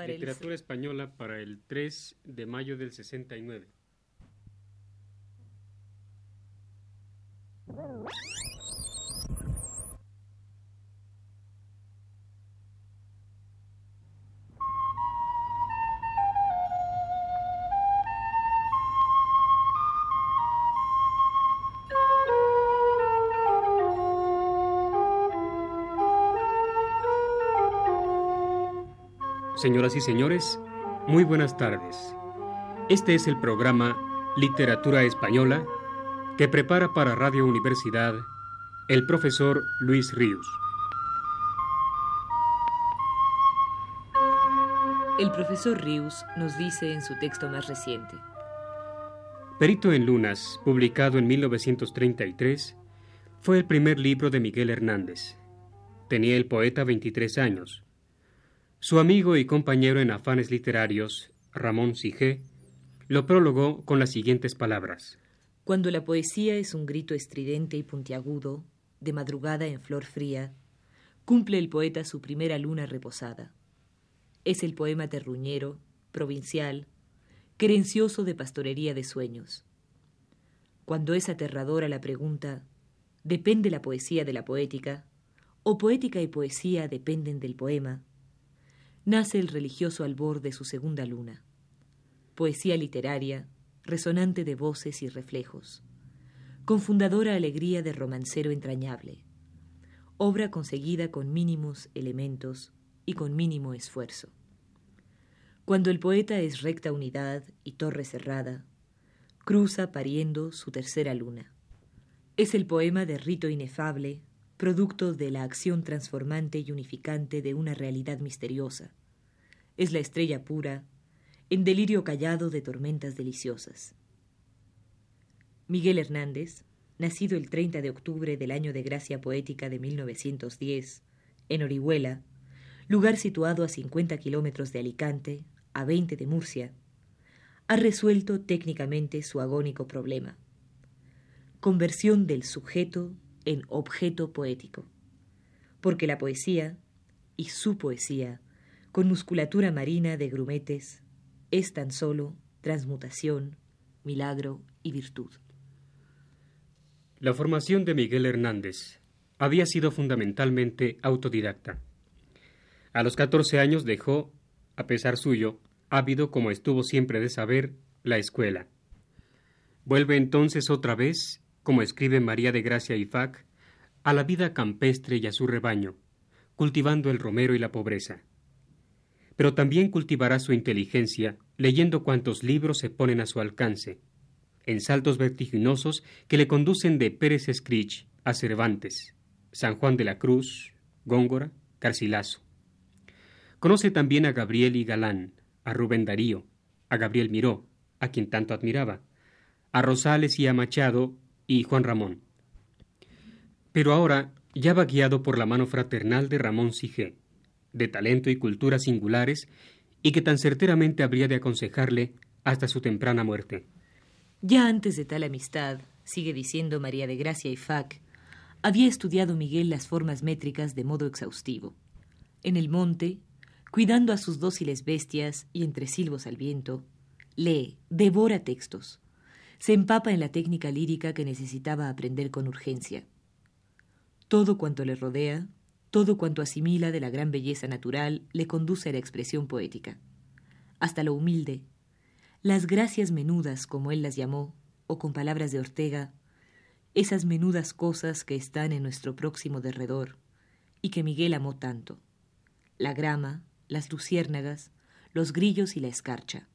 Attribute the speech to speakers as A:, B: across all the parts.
A: Para el-
B: Literatura española para el 3 de mayo del 69. Señoras y señores, muy buenas tardes. Este es el programa Literatura Española que prepara para Radio Universidad el profesor Luis Ríos.
A: El profesor Rius nos dice en su texto más reciente.
B: Perito en Lunas, publicado en 1933, fue el primer libro de Miguel Hernández. Tenía el poeta 23 años. Su amigo y compañero en afanes literarios, Ramón Sigé, lo prologó con las siguientes palabras.
A: Cuando la poesía es un grito estridente y puntiagudo, de madrugada en flor fría, cumple el poeta su primera luna reposada. Es el poema terruñero, provincial, querencioso de pastorería de sueños. Cuando es aterradora la pregunta, ¿depende la poesía de la poética? ¿O poética y poesía dependen del poema? Nace el religioso albor de su segunda luna. Poesía literaria, resonante de voces y reflejos. Con fundadora alegría de romancero entrañable. Obra conseguida con mínimos elementos y con mínimo esfuerzo. Cuando el poeta es recta unidad y torre cerrada, cruza pariendo su tercera luna. Es el poema de rito inefable, producto de la acción transformante y unificante de una realidad misteriosa. Es la estrella pura, en delirio callado de tormentas deliciosas. Miguel Hernández, nacido el 30 de octubre del año de gracia poética de 1910, en Orihuela, lugar situado a 50 kilómetros de Alicante, a 20 de Murcia, ha resuelto técnicamente su agónico problema. Conversión del sujeto en objeto poético. Porque la poesía, y su poesía, con musculatura marina de grumetes, es tan solo transmutación, milagro y virtud.
B: La formación de Miguel Hernández había sido fundamentalmente autodidacta. A los 14 años dejó, a pesar suyo, ávido como estuvo siempre de saber, la escuela. Vuelve entonces otra vez, como escribe María de Gracia Ifac, a la vida campestre y a su rebaño, cultivando el romero y la pobreza. Pero también cultivará su inteligencia leyendo cuantos libros se ponen a su alcance, en saltos vertiginosos que le conducen de Pérez Escrich a Cervantes, San Juan de la Cruz, Góngora, Garcilaso. Conoce también a Gabriel y Galán, a Rubén Darío, a Gabriel Miró, a quien tanto admiraba, a Rosales y a Machado y Juan Ramón. Pero ahora ya va guiado por la mano fraternal de Ramón Sigé, de talento y cultura singulares, y que tan certeramente habría de aconsejarle hasta su temprana muerte.
A: Ya antes de tal amistad, sigue diciendo María de Gracia y Fac, había estudiado Miguel las formas métricas de modo exhaustivo. En el monte, cuidando a sus dóciles bestias y entre silbos al viento, lee, devora textos, se empapa en la técnica lírica que necesitaba aprender con urgencia. Todo cuanto le rodea, todo cuanto asimila de la gran belleza natural, le conduce a la expresión poética. Hasta lo humilde, las gracias menudas, como él las llamó, o con palabras de Ortega, esas menudas cosas que están en nuestro próximo derredor y que Miguel amó tanto. La grama, las luciérnagas, los grillos y la escarcha.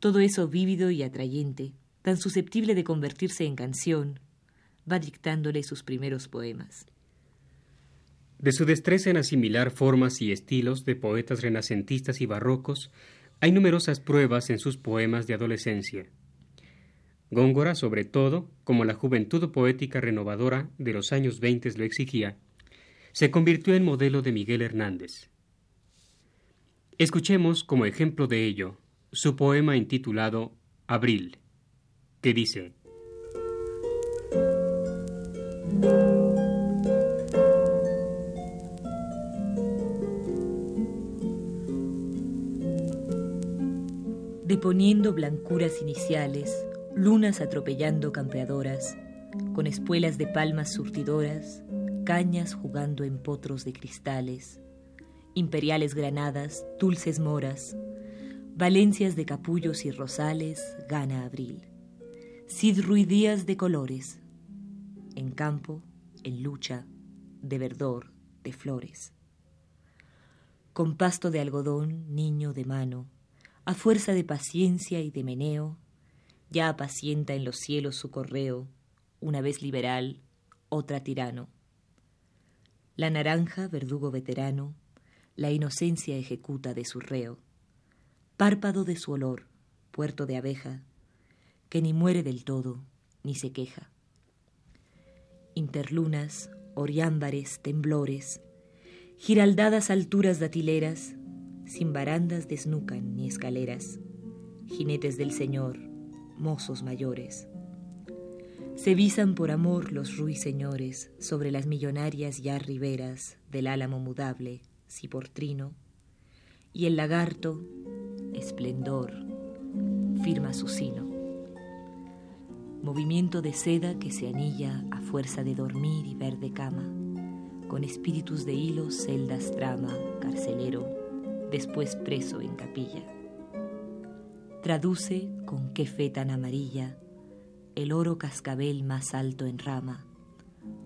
A: Todo eso vívido y atrayente, tan susceptible de convertirse en canción, va dictándole sus primeros poemas.
B: De su destreza en asimilar formas y estilos de poetas renacentistas y barrocos, hay numerosas pruebas en sus poemas de adolescencia. Góngora, sobre todo, como la juventud poética renovadora de los años veinte lo exigía, se convirtió en modelo de Miguel Hernández. Escuchemos como ejemplo de ello su poema intitulado Abril, que dice
A: Deponiendo blancuras iniciales, lunas atropellando campeadoras, con espuelas de palmas surtidoras, cañas jugando en potros de cristales, imperiales granadas, dulces moras, valencias de capullos y rosales, gana abril. Cid ruidías de colores, en campo, en lucha, de verdor, de flores. Con pasto de algodón, niño de mano, a fuerza de paciencia y de meneo, ya apacienta en los cielos su correo, una vez liberal, otra tirano. La naranja, verdugo veterano, la inocencia ejecuta de su reo, párpado de su olor, puerto de abeja, que ni muere del todo, ni se queja. Interlunas, oriámbares, temblores, giraldadas alturas datileras, sin barandas desnucan ni escaleras, jinetes del Señor, mozos mayores. Se visan por amor los ruiseñores sobre las millonarias ya riberas del álamo mudable, ciportrino, y el lagarto, esplendor, firma su sino. Movimiento de seda que se anilla a fuerza de dormir y verde cama, con espíritus de hilos celdas trama, carcelero, después preso en capilla. Traduce con qué fe tan amarilla el oro cascabel más alto en rama,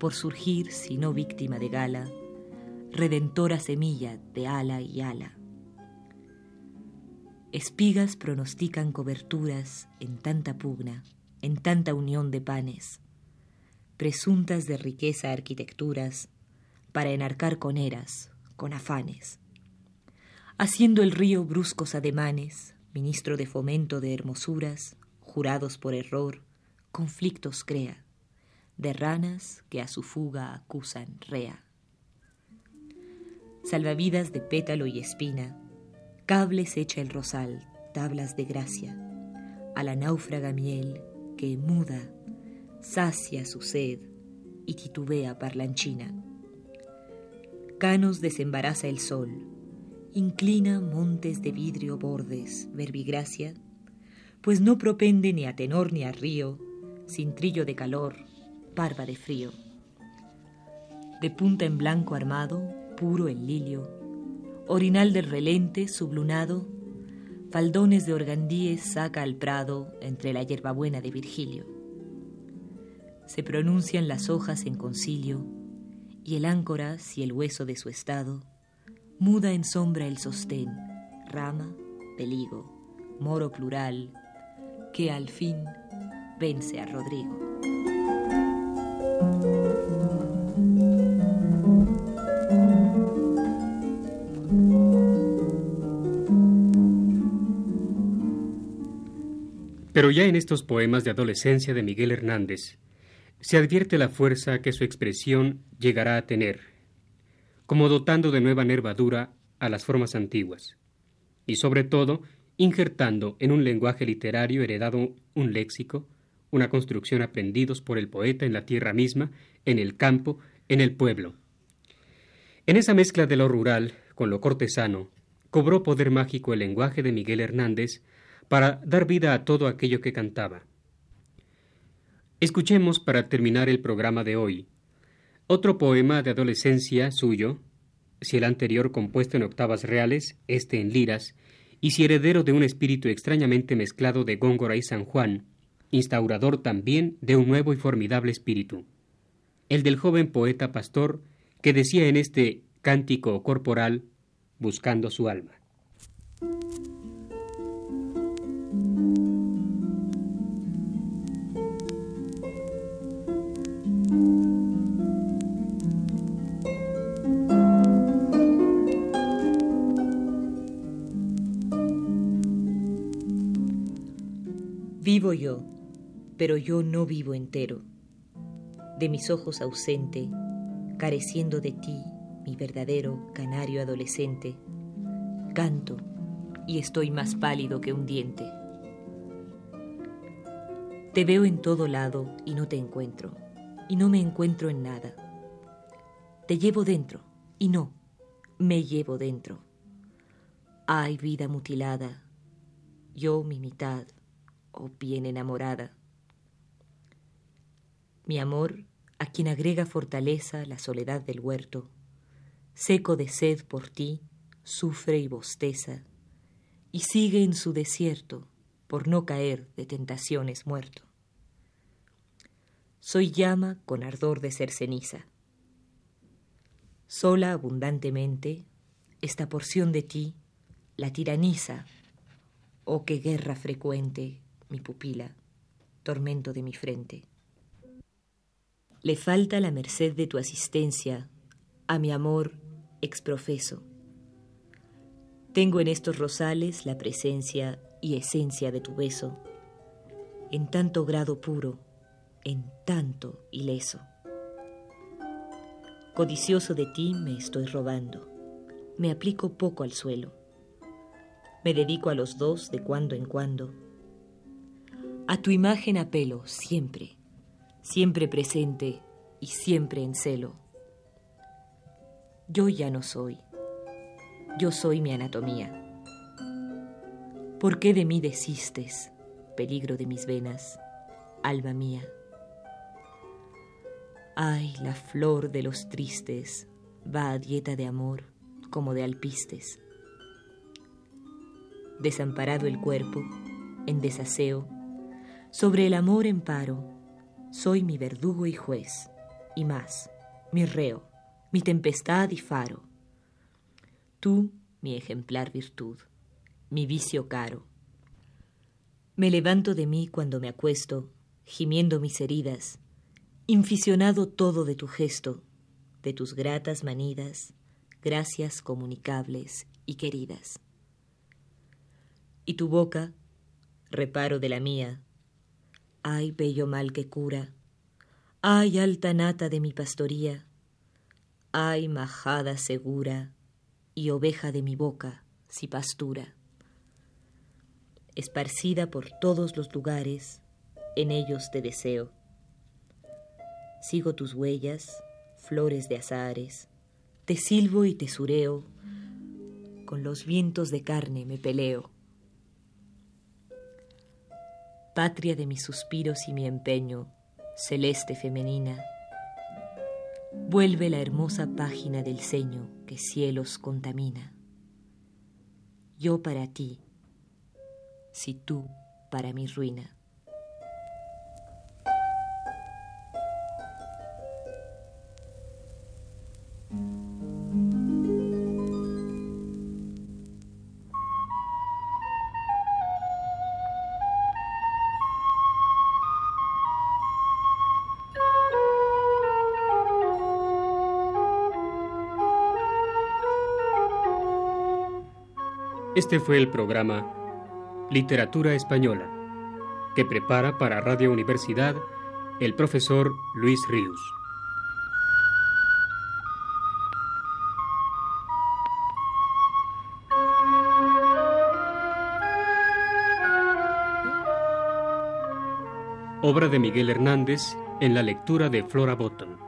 A: por surgir, si no víctima de gala, redentora semilla de ala y ala. Espigas pronostican coberturas en tanta pugna, en tanta unión de panes, presuntas de riqueza arquitecturas, para enarcar con eras, con afanes. Haciendo el río bruscos ademanes, ministro de fomento de hermosuras, jurados por error, conflictos crea, de ranas que a su fuga acusan rea. Salvavidas de pétalo y espina, cables echa el rosal, tablas de gracia, a la náufraga miel que muda, sacia su sed y titubea parlanchina. Canos desembaraza el sol, inclina montes de vidrio bordes, verbigracia, pues no propende ni a tenor ni a río, sin trillo de calor, parva de frío. De punta en blanco armado, puro el lilio, orinal del relente sublunado, faldones de organdíes saca al prado entre la hierbabuena de Virgilio. Se pronuncian las hojas en concilio, y el áncora, si el hueso de su estado, muda en sombra el sostén, rama, peligo, moro plural, que al fin vence a Rodrigo.
B: Pero ya en estos poemas de adolescencia de Miguel Hernández se advierte la fuerza que su expresión llegará a tener, como dotando de nueva nervadura a las formas antiguas, y sobre todo injertando en un lenguaje literario heredado un léxico, una construcción aprendidos por el poeta en la tierra misma, en el campo, en el pueblo. En esa mezcla de lo rural con lo cortesano, cobró poder mágico el lenguaje de Miguel Hernández para dar vida a todo aquello que cantaba. Escuchemos para terminar el programa de hoy otro poema de adolescencia suyo, si el anterior compuesto en octavas reales, este en liras, y si heredero de un espíritu extrañamente mezclado de Góngora y San Juan, instaurador también de un nuevo y formidable espíritu, el del joven poeta pastor que decía en este cántico corporal, buscando su alma.
A: Vivo yo pero yo no vivo entero. De mis ojos ausente, careciendo de ti, mi verdadero canario adolescente, canto y estoy más pálido que un diente. Te veo en todo lado y no te encuentro, y no me encuentro en nada. Te llevo dentro, y no, me llevo dentro. Ay, vida mutilada, yo mi mitad, oh bien enamorada. Mi amor, a quien agrega fortaleza la soledad del huerto, seco de sed por ti, sufre y bosteza, y sigue en su desierto por no caer de tentaciones muerto. Soy llama con ardor de ser ceniza. Sola abundantemente, esta porción de ti la tiraniza. Oh, qué guerra frecuente, mi pupila, tormento de mi frente. Le falta la merced de tu asistencia a mi amor exprofeso. Tengo en estos rosales la presencia y esencia de tu beso, en tanto grado puro, en tanto ileso. Codicioso de ti me estoy robando, me aplico poco al suelo, me dedico a los dos de cuando en cuando. A tu imagen apelo siempre, siempre presente y siempre en celo. Yo ya no soy, yo soy mi anatomía. ¿Por qué de mí desistes, peligro de mis venas, alma mía? Ay, la flor de los tristes va a dieta de amor como de alpistes. Desamparado el cuerpo, en desaseo, sobre el amor en paro, soy mi verdugo y juez, y más, mi reo, mi tempestad y faro. Tú, mi ejemplar virtud, mi vicio caro. Me levanto de mí cuando me acuesto, gimiendo mis heridas, inficionado todo de tu gesto, de tus gratas manidas, gracias comunicables y queridas. Y tu boca, reparo de la mía, ay bello mal que cura, ay alta nata de mi pastoría, ay majada segura y oveja de mi boca, si pastura. Esparcida por todos los lugares, en ellos te deseo. Sigo tus huellas, flores de azares, te silbo y te sureo, con los vientos de carne me peleo. Patria de mis suspiros y mi empeño, celeste femenina, vuelve la hermosa página del ceño que cielos contamina. Yo para ti, si tú para mi ruina.
B: Este fue el programa Literatura Española, que prepara para Radio Universidad el profesor Luis Ríos. Obra de Miguel Hernández en la lectura de Flora Botton.